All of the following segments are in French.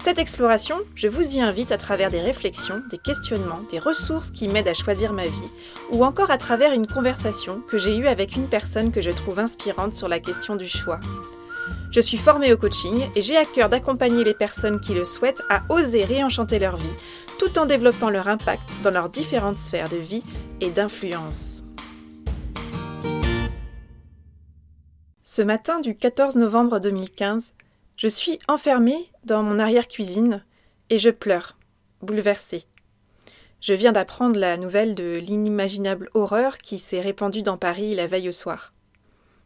Cette exploration, je vous y invite à travers des réflexions, des questionnements, des ressources qui m'aident à choisir ma vie, ou encore à travers une conversation que j'ai eue avec une personne que je trouve inspirante sur la question du choix. Je suis formée au coaching et j'ai à cœur d'accompagner les personnes qui le souhaitent à oser réenchanter leur vie, tout en développant leur impact dans leurs différentes sphères de vie et d'influence. Ce matin du 14 novembre 2015, je suis enfermée dans mon arrière-cuisine et je pleure, bouleversée. Je viens d'apprendre la nouvelle de l'inimaginable horreur qui s'est répandue dans Paris la veille au soir.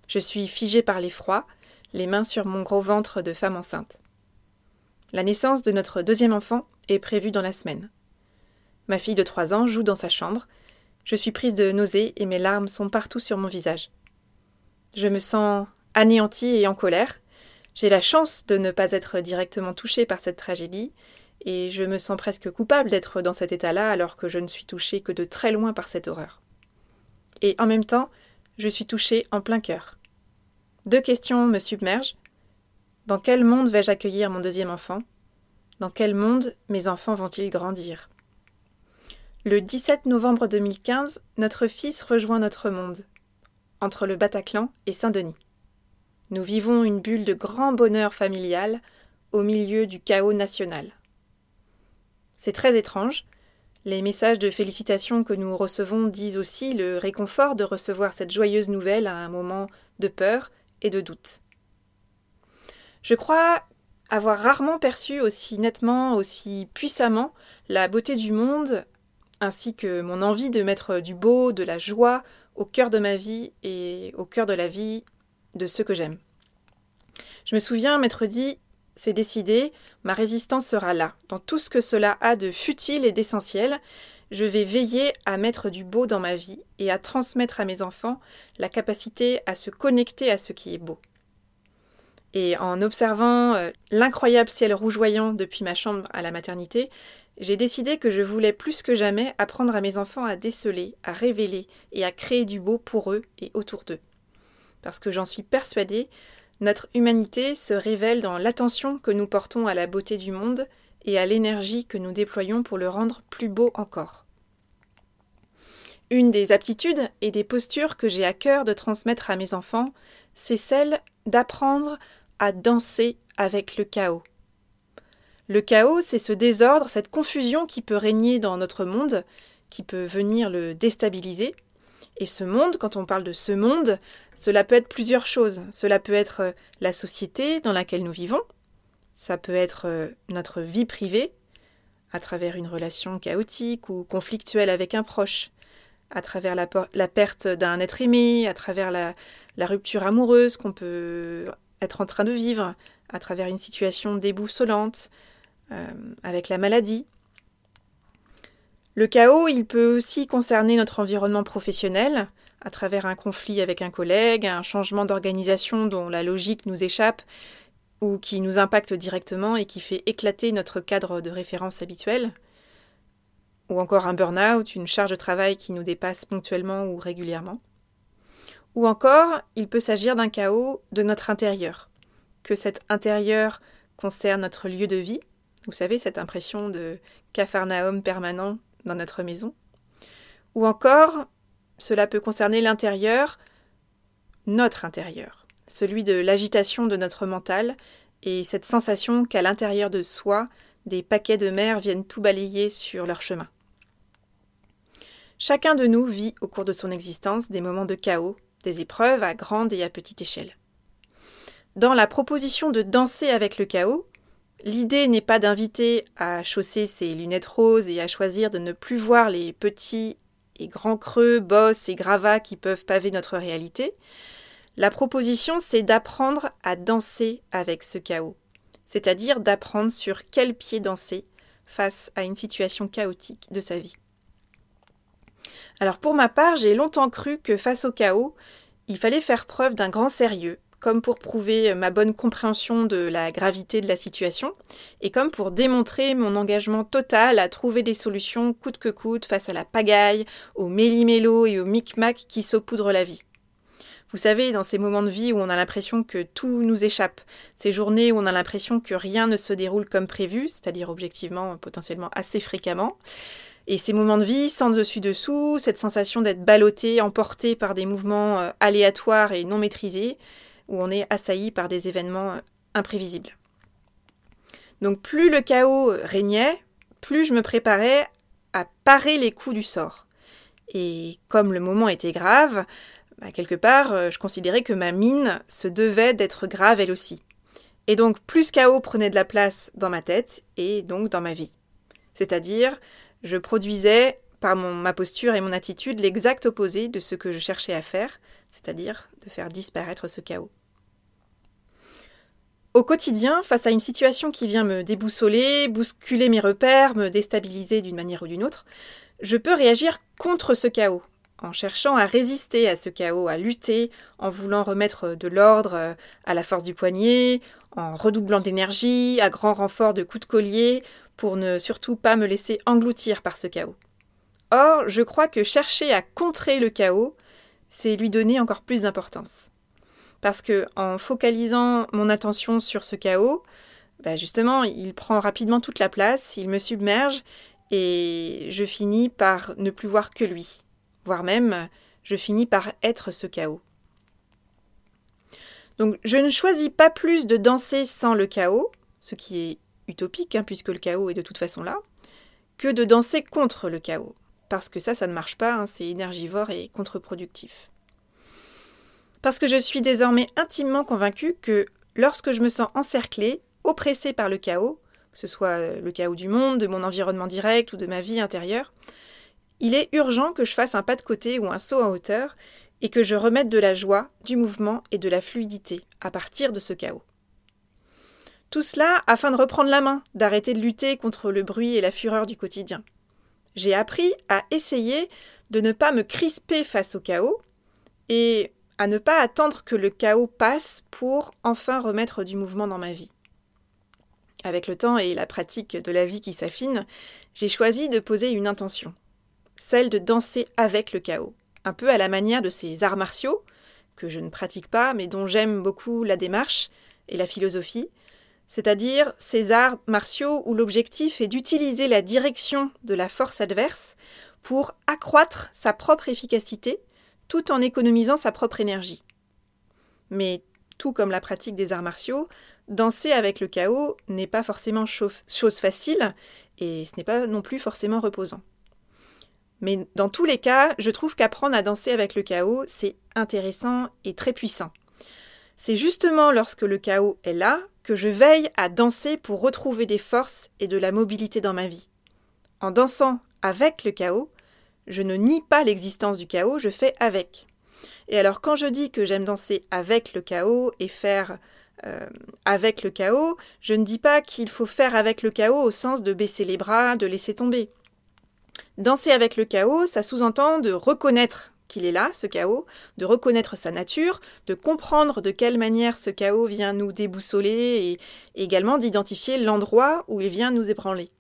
Je suis figée par l'effroi, les mains sur mon gros ventre de femme enceinte. La naissance de notre deuxième enfant est prévue dans la semaine. Ma fille de trois ans joue dans sa chambre. Je suis prise de nausées et mes larmes sont partout sur mon visage. Je me sens anéantie et en colère, j'ai la chance de ne pas être directement touchée par cette tragédie, et je me sens presque coupable d'être dans cet état-là alors que je ne suis touchée que de très loin par cette horreur. Et en même temps, je suis touchée en plein cœur. Deux questions me submergent. Dans quel monde vais-je accueillir mon deuxième enfant? Dans quel monde mes enfants vont-ils grandir? Le 17 novembre 2015, notre fils rejoint notre monde, entre le Bataclan et Saint-Denis. Nous vivons une bulle de grand bonheur familial au milieu du chaos national. C'est très étrange. Les messages de félicitations que nous recevons disent aussi le réconfort de recevoir cette joyeuse nouvelle à un moment de peur et de doute. Je crois avoir rarement perçu aussi nettement, aussi puissamment la beauté du monde, ainsi que mon envie de mettre du beau, de la joie au cœur de ma vie et au cœur de la vie de ceux que j'aime. Je me souviens m'être dit c'est décidé, ma résistance sera là. Dans tout ce que cela a de futile et d'essentiel, je vais veiller à mettre du beau dans ma vie et à transmettre à mes enfants la capacité à se connecter à ce qui est beau. Et en observant euh, l'incroyable ciel rougeoyant depuis ma chambre à la maternité, j'ai décidé que je voulais plus que jamais apprendre à mes enfants à déceler, à révéler et à créer du beau pour eux et autour d'eux parce que j'en suis persuadée, notre humanité se révèle dans l'attention que nous portons à la beauté du monde et à l'énergie que nous déployons pour le rendre plus beau encore. Une des aptitudes et des postures que j'ai à cœur de transmettre à mes enfants, c'est celle d'apprendre à danser avec le chaos. Le chaos, c'est ce désordre, cette confusion qui peut régner dans notre monde, qui peut venir le déstabiliser, et ce monde, quand on parle de ce monde, cela peut être plusieurs choses. Cela peut être euh, la société dans laquelle nous vivons, ça peut être euh, notre vie privée, à travers une relation chaotique ou conflictuelle avec un proche, à travers la, perte d'un être aimé, à travers la, rupture amoureuse qu'on peut être en train de vivre, à travers une situation déboussolante, euh, avec la maladie. Le chaos, il peut aussi concerner notre environnement professionnel, à travers un conflit avec un collègue, un changement d'organisation dont la logique nous échappe ou qui nous impacte directement et qui fait éclater notre cadre de référence habituel, ou encore un burn-out, une charge de travail qui nous dépasse ponctuellement ou régulièrement. Ou encore, il peut s'agir d'un chaos de notre intérieur, que cet intérieur concerne notre lieu de vie, vous savez, cette impression de capharnaüm permanent dans notre maison. Ou encore, cela peut concerner l'intérieur, notre intérieur, celui de l'agitation de notre mental et cette sensation qu'à l'intérieur de soi, des paquets de mer viennent tout balayer sur leur chemin. Chacun de nous vit au cours de son existence des moments de chaos, des épreuves à grande et à petite échelle. Dans la proposition de danser avec le chaos, L'idée n'est pas d'inviter à chausser ses lunettes roses et à choisir de ne plus voir les petits et grands creux, bosses et gravats qui peuvent paver notre réalité. La proposition, c'est d'apprendre à danser avec ce chaos, c'est-à-dire d'apprendre sur quel pied danser face à une situation chaotique de sa vie. Alors pour ma part, j'ai longtemps cru que face au chaos, il fallait faire preuve d'un grand sérieux, comme pour prouver ma bonne compréhension de la gravité de la situation, et comme pour démontrer mon engagement total à trouver des solutions coûte que coûte face à la pagaille, au méli-mélo et au micmac qui saupoudrent la vie. Vous savez, dans ces moments de vie où on a l'impression que tout nous échappe, ces journées où on a l'impression que rien ne se déroule comme prévu, c'est-à-dire objectivement, potentiellement assez fréquemment, et ces moments de vie sans dessus-dessous, cette sensation d'être ballotté, emporté par des mouvements euh, aléatoires et non maîtrisés, où on est assailli par des événements euh, imprévisibles. Donc plus le chaos régnait, plus je me préparais à parer les coups du sort. Et comme le moment était grave, bah, quelque part, euh, je considérais que ma mine se devait d'être grave elle aussi. Et donc plus chaos prenait de la place dans ma tête et donc dans ma vie. C'est-à-dire, je produisais par ma posture et mon attitude l'exact opposé de ce que je cherchais à faire, c'est-à-dire de faire disparaître ce chaos. Au quotidien, face à une situation qui vient me déboussoler, bousculer mes repères, me déstabiliser d'une manière ou d'une autre, je peux réagir contre ce chaos, en cherchant à résister à ce chaos, à lutter, en voulant remettre de l'ordre euh, à la force du poignet, en redoublant d'énergie, à grand renfort de coups de collier, pour ne surtout pas me laisser engloutir par ce chaos. Or, je crois que chercher à contrer le chaos, c'est lui donner encore plus d'importance. Parce que en focalisant mon attention sur ce chaos, bah, justement, il prend rapidement toute la place, il me submerge et je finis par ne plus voir que lui, voire même je finis par être ce chaos. Donc je ne choisis pas plus de danser sans le chaos, ce qui est utopique hein, puisque le chaos est de toute façon là, que de danser contre le chaos, parce que ça, ça ne marche pas, hein, c'est énergivore et contre-productif parce que je suis désormais intimement convaincue que lorsque je me sens encerclée, oppressée par le chaos, que ce soit le chaos du monde, de mon environnement direct ou de ma vie intérieure, il est urgent que je fasse un pas de côté ou un saut en hauteur et que je remette de la joie, du mouvement et de la fluidité à partir de ce chaos. Tout cela afin de reprendre la main, d'arrêter de lutter contre le bruit et la fureur du quotidien. J'ai appris à essayer de ne pas me crisper face au chaos et à ne pas attendre que le chaos passe pour enfin remettre du mouvement dans ma vie. Avec le temps et la pratique de la vie qui s'affine, j'ai choisi de poser une intention, celle de danser avec le chaos, un peu à la manière de ces arts martiaux, que je ne pratique pas, mais dont j'aime beaucoup la démarche et la philosophie, c'est-à-dire ces arts martiaux où l'objectif est d'utiliser la direction de la force adverse pour accroître sa propre efficacité tout en économisant sa propre énergie. Mais tout comme la pratique des arts martiaux, danser avec le chaos n'est pas forcément chose facile et ce n'est pas non plus forcément reposant. Mais dans tous les cas, je trouve qu'apprendre à danser avec le chaos, c'est intéressant et très puissant. C'est justement lorsque le chaos est là que je veille à danser pour retrouver des forces et de la mobilité dans ma vie. En dansant avec le chaos, je ne nie pas l'existence du chaos, je fais avec. Et alors quand je dis que j'aime danser avec le chaos et faire euh, avec le chaos, je ne dis pas qu'il faut faire avec le chaos au sens de baisser les bras, de laisser tomber. Danser avec le chaos, ça sous-entend de reconnaître qu'il est là, ce chaos, de reconnaître sa nature, de comprendre de quelle manière ce chaos vient nous déboussoler et également d'identifier l'endroit où il vient nous ébranler.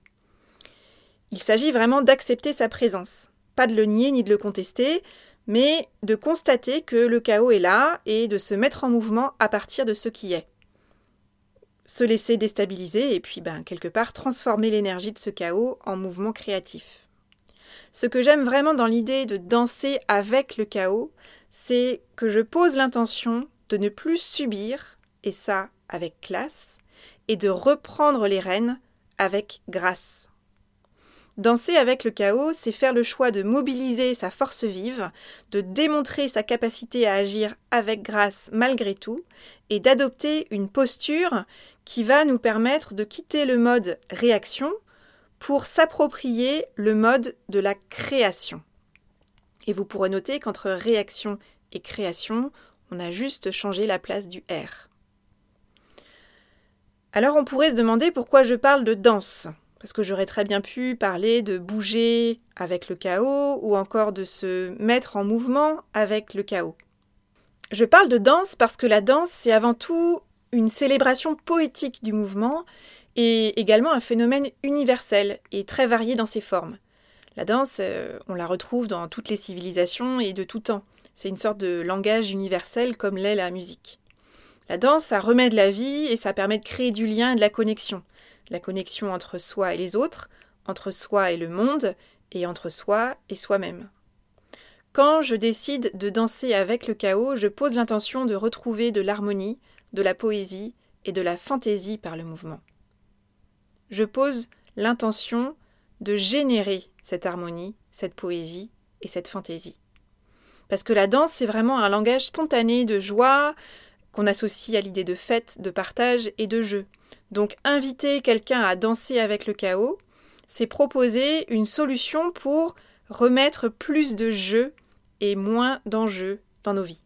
Il s'agit vraiment d'accepter sa présence, pas de le nier ni de le contester, mais de constater que le chaos est là et de se mettre en mouvement à partir de ce qui est. Se laisser déstabiliser et puis ben, quelque part transformer l'énergie de ce chaos en mouvement créatif. Ce que j'aime vraiment dans l'idée de danser avec le chaos, c'est que je pose l'intention de ne plus subir, et ça avec classe, et de reprendre les rênes avec grâce. Danser avec le chaos, c'est faire le choix de mobiliser sa force vive, de démontrer sa capacité à agir avec grâce malgré tout, et d'adopter une posture qui va nous permettre de quitter le mode réaction pour s'approprier le mode de la création. Et vous pourrez noter qu'entre réaction et création, on a juste changé la place du R. Alors on pourrait se demander pourquoi je parle de danse Parce que j'aurais très bien pu parler de bouger avec le chaos ou encore de se mettre en mouvement avec le chaos. Je parle de danse parce que la danse, c'est avant tout une célébration poétique du mouvement et également un phénomène universel et très varié dans ses formes. La danse, euh, on la retrouve dans toutes les civilisations et de tout temps. C'est une sorte de langage universel comme l'est la musique. La danse, ça remet de la vie et ça permet de créer du lien et de la connexion la connexion entre soi et les autres, entre soi et le monde, et entre soi et soi-même. Quand je décide de danser avec le chaos, je pose l'intention de retrouver de l'harmonie, de la poésie et de la fantaisie par le mouvement. Je pose l'intention de générer cette harmonie, cette poésie et cette fantaisie. Parce que la danse, c'est vraiment un langage spontané de joie, qu'on associe à l'idée de fête, de partage et de jeu. Donc inviter quelqu'un à danser avec le chaos, c'est proposer une solution pour remettre plus de jeu et moins d'enjeux dans nos vies.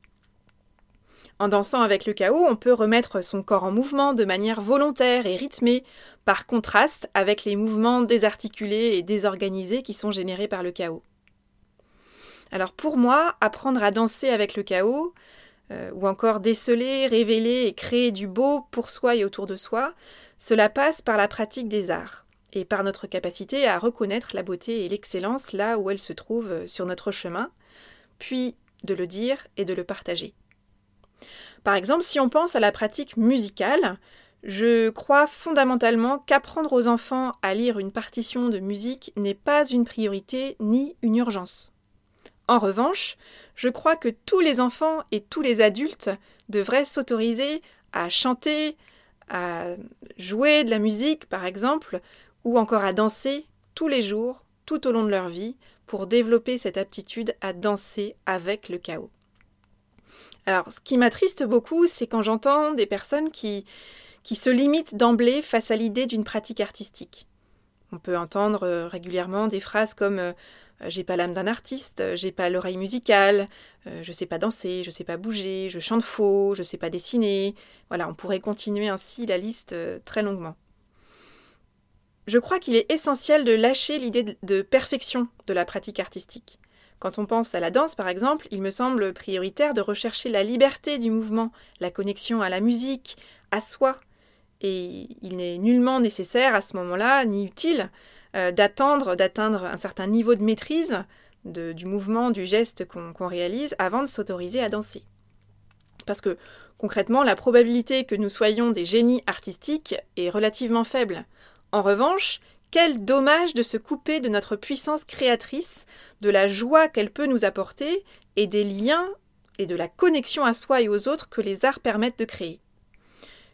En dansant avec le chaos, on peut remettre son corps en mouvement de manière volontaire et rythmée, par contraste avec les mouvements désarticulés et désorganisés qui sont générés par le chaos. Alors pour moi, apprendre à danser avec le chaos, euh, ou encore déceler, révéler et créer du beau pour soi et autour de soi, cela passe par la pratique des arts et par notre capacité à reconnaître la beauté et l'excellence là où elles se trouvent sur notre chemin, puis de le dire et de le partager. Par exemple, si on pense à la pratique musicale, je crois fondamentalement qu'apprendre aux enfants à lire une partition de musique n'est pas une priorité ni une urgence. En revanche, je crois que tous les enfants et tous les adultes devraient s'autoriser à chanter, à jouer de la musique par exemple, ou encore à danser tous les jours, tout au long de leur vie, pour développer cette aptitude à danser avec le chaos. Alors, ce qui m'attriste beaucoup, c'est quand j'entends des personnes qui, se limitent d'emblée face à l'idée d'une pratique artistique. On peut entendre euh, régulièrement des phrases comme euh, j'ai pas l'âme d'un artiste, j'ai pas l'oreille musicale, euh, je sais pas danser, je sais pas bouger, je chante faux, je sais pas dessiner. Voilà, on pourrait continuer ainsi la liste très longuement. Je crois qu'il est essentiel de lâcher l'idée de perfection de la pratique artistique. Quand on pense à la danse, par exemple, il me semble prioritaire de rechercher la liberté du mouvement, la connexion à la musique, à soi. Et il n'est nullement nécessaire à ce moment-là, ni utile, euh, d'attendre, d'atteindre un certain niveau de maîtrise du mouvement, du geste qu'on réalise avant de s'autoriser à danser. Parce que concrètement, la probabilité que nous soyons des génies artistiques est relativement faible. En revanche, quel dommage de se couper de notre puissance créatrice, de la joie qu'elle peut nous apporter et des liens et de la connexion à soi et aux autres que les arts permettent de créer.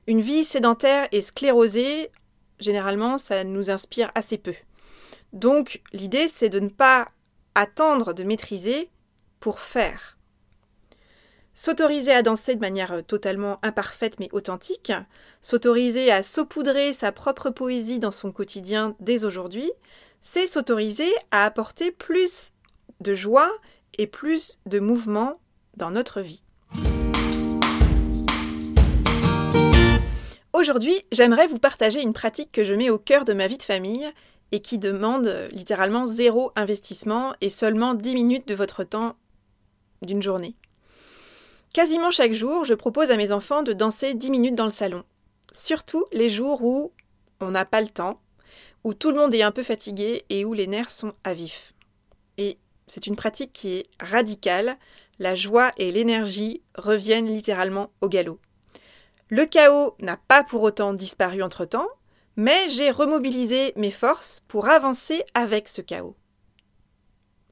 Une vie sédentaire et sclérosée, généralement, ça nous inspire assez peu. Donc l'idée, c'est de ne pas attendre de maîtriser pour faire. S'autoriser à danser de manière totalement imparfaite mais authentique, s'autoriser à saupoudrer sa propre poésie dans son quotidien dès aujourd'hui, c'est s'autoriser à apporter plus de joie et plus de mouvement dans notre vie. Aujourd'hui, j'aimerais vous partager une pratique que je mets au cœur de ma vie de famille et qui demande euh, littéralement zéro investissement et seulement 10 minutes de votre temps d'une journée. Quasiment chaque jour, je propose à mes enfants de danser 10 minutes dans le salon. Surtout les jours où on n'a pas le temps, où tout le monde est un peu fatigué et où les nerfs sont à vif. Et c'est une pratique qui est radicale, la joie et l'énergie reviennent littéralement au galop. Le chaos n'a pas pour autant disparu entre-temps, mais j'ai remobilisé mes forces pour avancer avec ce chaos.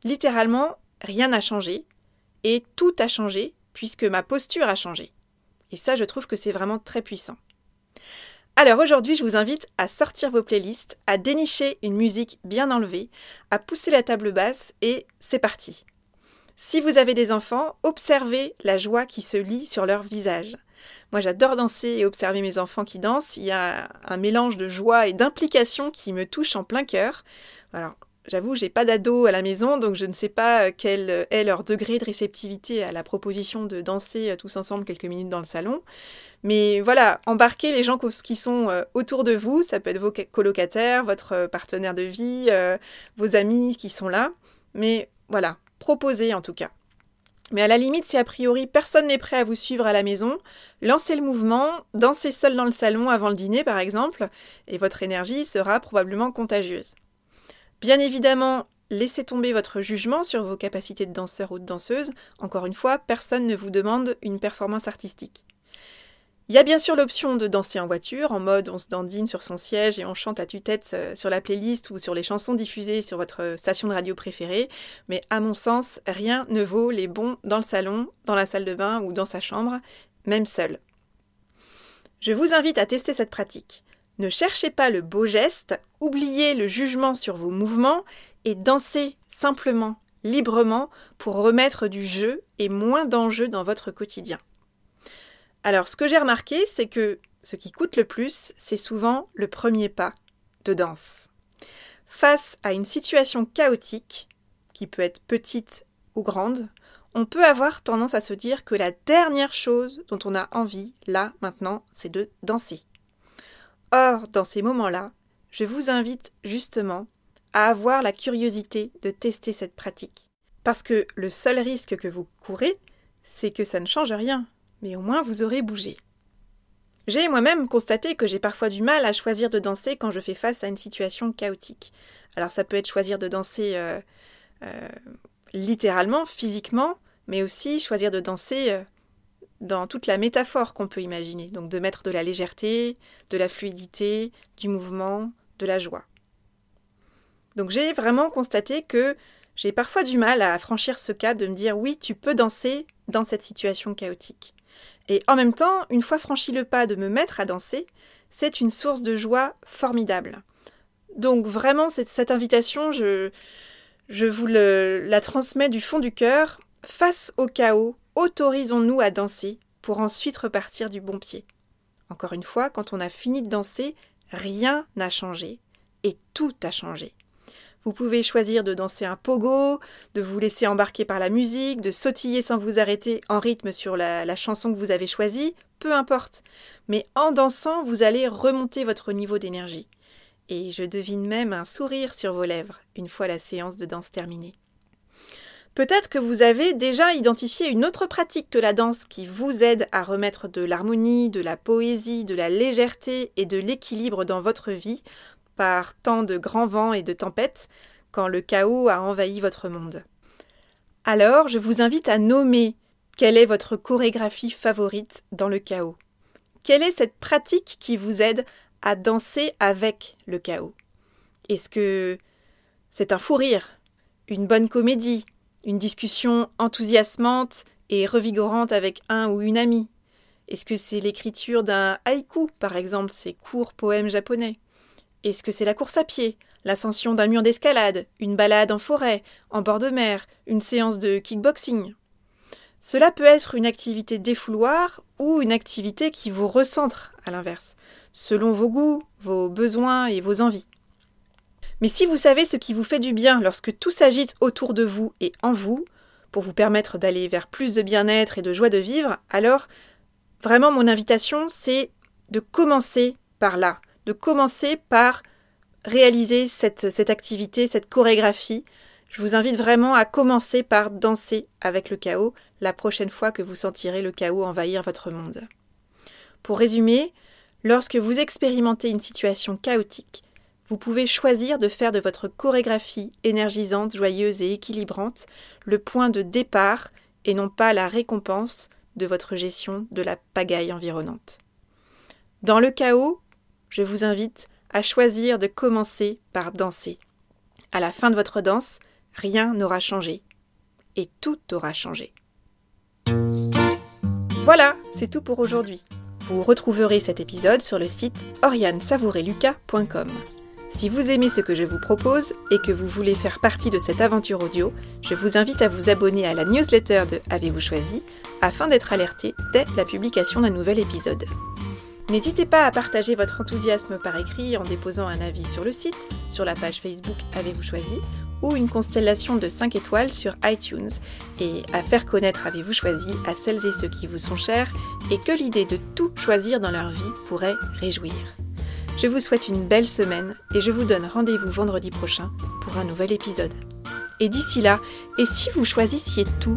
Littéralement, rien n'a changé, et tout a changé puisque ma posture a changé. Et ça, je trouve que c'est vraiment très puissant. Alors aujourd'hui, je vous invite à sortir vos playlists, à dénicher une musique bien enlevée, à pousser la table basse et c'est parti. Si vous avez des enfants, observez la joie qui se lit sur leur visage. Moi, j'adore danser et observer mes enfants qui dansent. Il y a un mélange de joie et d'implication qui me touche en plein cœur. Alors, J'avoue, j'ai pas d'ado à la maison, donc je ne sais pas quel est leur degré de réceptivité à la proposition de danser tous ensemble quelques minutes dans le salon. Mais voilà, embarquez les gens qui sont autour de vous, ça peut être vos colocataires, votre partenaire de vie, vos amis qui sont là. Mais voilà, proposez en tout cas. Mais à la limite, si a priori personne n'est prêt à vous suivre à la maison, lancez le mouvement, dansez seul dans le salon avant le dîner par exemple, et votre énergie sera probablement contagieuse. Bien évidemment, laissez tomber votre jugement sur vos capacités de danseur ou de danseuse. Encore une fois, personne ne vous demande une performance artistique. Il y a bien sûr l'option de danser en voiture, en mode on se dandine sur son siège et on chante à tue-tête euh, sur la playlist ou sur les chansons diffusées sur votre station de radio préférée, mais à mon sens, rien ne vaut les bons dans le salon, dans la salle de bain ou dans sa chambre, même seul. Je vous invite à tester cette pratique. Ne cherchez pas le beau geste, oubliez le jugement sur vos mouvements et dansez simplement, librement, pour remettre du jeu et moins d'enjeux dans votre quotidien. Alors, ce que j'ai remarqué, c'est que ce qui coûte le plus, c'est souvent le premier pas de danse. Face à une situation chaotique, qui peut être petite ou grande, on peut avoir tendance à se dire que la dernière chose dont on a envie, là, maintenant, c'est de danser. Or, dans ces moments-là, je vous invite justement à avoir la curiosité de tester cette pratique. Parce que le seul risque que vous courez, c'est que ça ne change rien mais au moins vous aurez bougé. J'ai moi-même constaté que j'ai parfois du mal à choisir de danser quand je fais face à une situation chaotique. Alors ça peut être choisir de danser euh, euh, littéralement, physiquement, mais aussi choisir de danser euh, dans toute la métaphore qu'on peut imaginer. Donc de mettre de la légèreté, de la fluidité, du mouvement, de la joie. Donc j'ai vraiment constaté que j'ai parfois du mal à franchir ce cap de me dire oui, tu peux danser dans cette situation chaotique. Et en même temps, une fois franchi le pas de me mettre à danser, c'est une source de joie formidable. Donc vraiment, cette, cette invitation, je, je vous la transmets du fond du cœur. Face au chaos, autorisons-nous à danser pour ensuite repartir du bon pied. Encore une fois, quand on a fini de danser, rien n'a changé et tout a changé. Vous pouvez choisir de danser un pogo, de vous laisser embarquer par la musique, de sautiller sans vous arrêter en rythme sur la, chanson que vous avez choisie, peu importe. Mais en dansant, vous allez remonter votre niveau d'énergie. Et je devine même un sourire sur vos lèvres une fois la séance de danse terminée. Peut-être que vous avez déjà identifié une autre pratique que la danse qui vous aide à remettre de l'harmonie, de la poésie, de la légèreté et de l'équilibre dans votre vie par tant de grands vents et de tempêtes, quand le chaos a envahi votre monde. Alors, je vous invite à nommer quelle est votre chorégraphie favorite dans le chaos. Quelle est cette pratique qui vous aide à danser avec le chaos? Est-ce que c'est un fou rire, une bonne comédie, une discussion enthousiasmante et revigorante avec un ou une amie. Est-ce que c'est l'écriture d'un haïku, par exemple, ces courts poèmes japonais? Est-ce que c'est la course à pied, l'ascension d'un mur d'escalade, une balade en forêt, en bord de mer, une séance de kickboxing? Cela peut être une activité défouloir ou une activité qui vous recentre, à l'inverse, selon vos goûts, vos besoins et vos envies. Mais si vous savez ce qui vous fait du bien lorsque tout s'agite autour de vous et en vous, pour vous permettre d'aller vers plus de bien-être et de joie de vivre, alors vraiment mon invitation c'est de commencer par là, de commencer par réaliser cette, cette activité, cette chorégraphie. Je vous invite vraiment à commencer par danser avec le chaos la prochaine fois que vous sentirez le chaos envahir votre monde. Pour résumer, lorsque vous expérimentez une situation chaotique, vous pouvez choisir de faire de votre chorégraphie énergisante, joyeuse et équilibrante le point de départ et non pas la récompense de votre gestion de la pagaille environnante. Dans le chaos, je vous invite à choisir de commencer par danser. À la fin de votre danse, rien n'aura changé. Et tout aura changé. Voilà, c'est tout pour aujourd'hui. Vous retrouverez cet épisode sur le site oriansavoureluca.com. Si vous aimez ce que je vous propose et que vous voulez faire partie de cette aventure audio, je vous invite à vous abonner à la newsletter de Avez-vous choisi afin d'être alerté dès la publication d'un nouvel épisode. N'hésitez pas à partager votre enthousiasme par écrit en déposant un avis sur le site, sur la page Facebook Avez-vous choisi ou une constellation de 5 étoiles sur iTunes et à faire connaître Avez-vous choisi à celles et ceux qui vous sont chers et que l'idée de tout choisir dans leur vie pourrait réjouir. Je vous souhaite une belle semaine et je vous donne rendez-vous vendredi prochain pour un nouvel épisode. Et d'ici là, et si vous choisissiez tout?